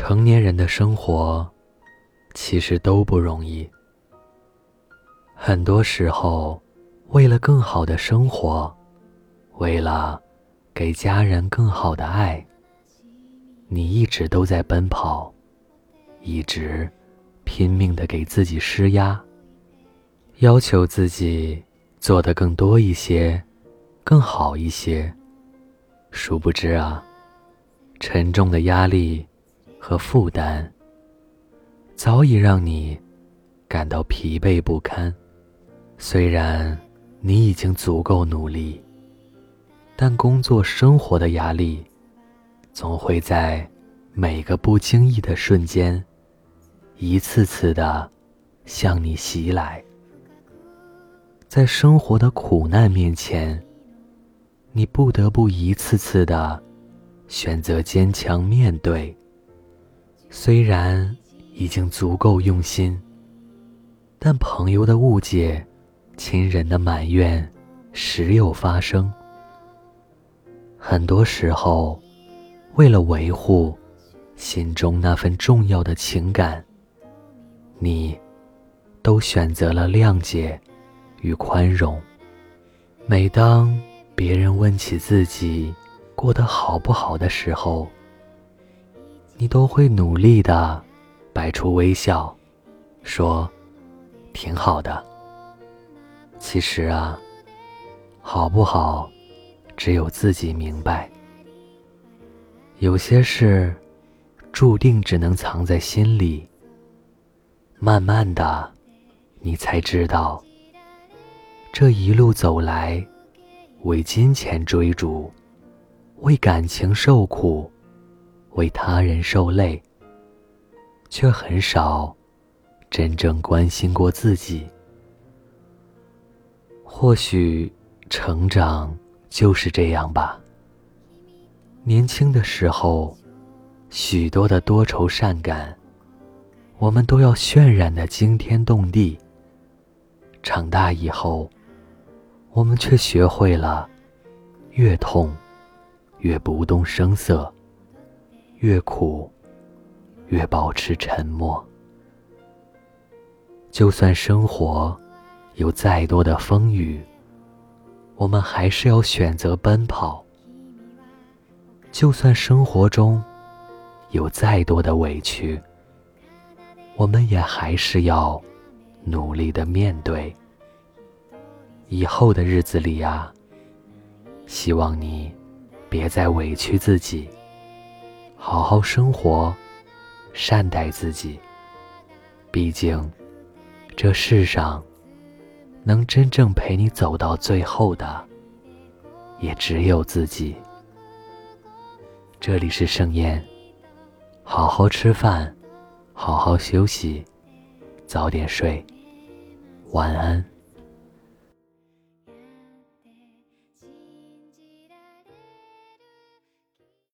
成年人的生活其实都不容易。很多时候，为了更好的生活，为了给家人更好的爱，你一直都在奔跑，一直拼命的给自己施压，要求自己做的更多一些，更好一些。殊不知啊，沉重的压力和负担早已让你感到疲惫不堪。虽然你已经足够努力，但工作生活的压力总会在每个不经意的瞬间，一次次的向你袭来。在生活的苦难面前，你不得不一次次的选择坚强面对。虽然已经足够用心，但朋友的误解。亲人的埋怨时有发生，很多时候，为了维护心中那份重要的情感，你都选择了谅解与宽容。每当别人问起自己过得好不好的时候，你都会努力的摆出微笑，说：“挺好的。”其实啊，好不好，只有自己明白。有些事，注定只能藏在心里。慢慢的，你才知道，这一路走来，为金钱追逐，为感情受苦，为他人受累，却很少真正关心过自己。或许，成长就是这样吧。年轻的时候，许多的多愁善感，我们都要渲染的惊天动地。长大以后，我们却学会了，越痛，越不动声色；越苦，越保持沉默。就算生活。有再多的风雨，我们还是要选择奔跑。就算生活中有再多的委屈，我们也还是要努力的面对。以后的日子里呀，希望你别再委屈自己，好好生活，善待自己。毕竟，这世上。能真正陪你走到最后的，也只有自己。这里是盛宴，好好吃饭，好好休息，早点睡，晚安。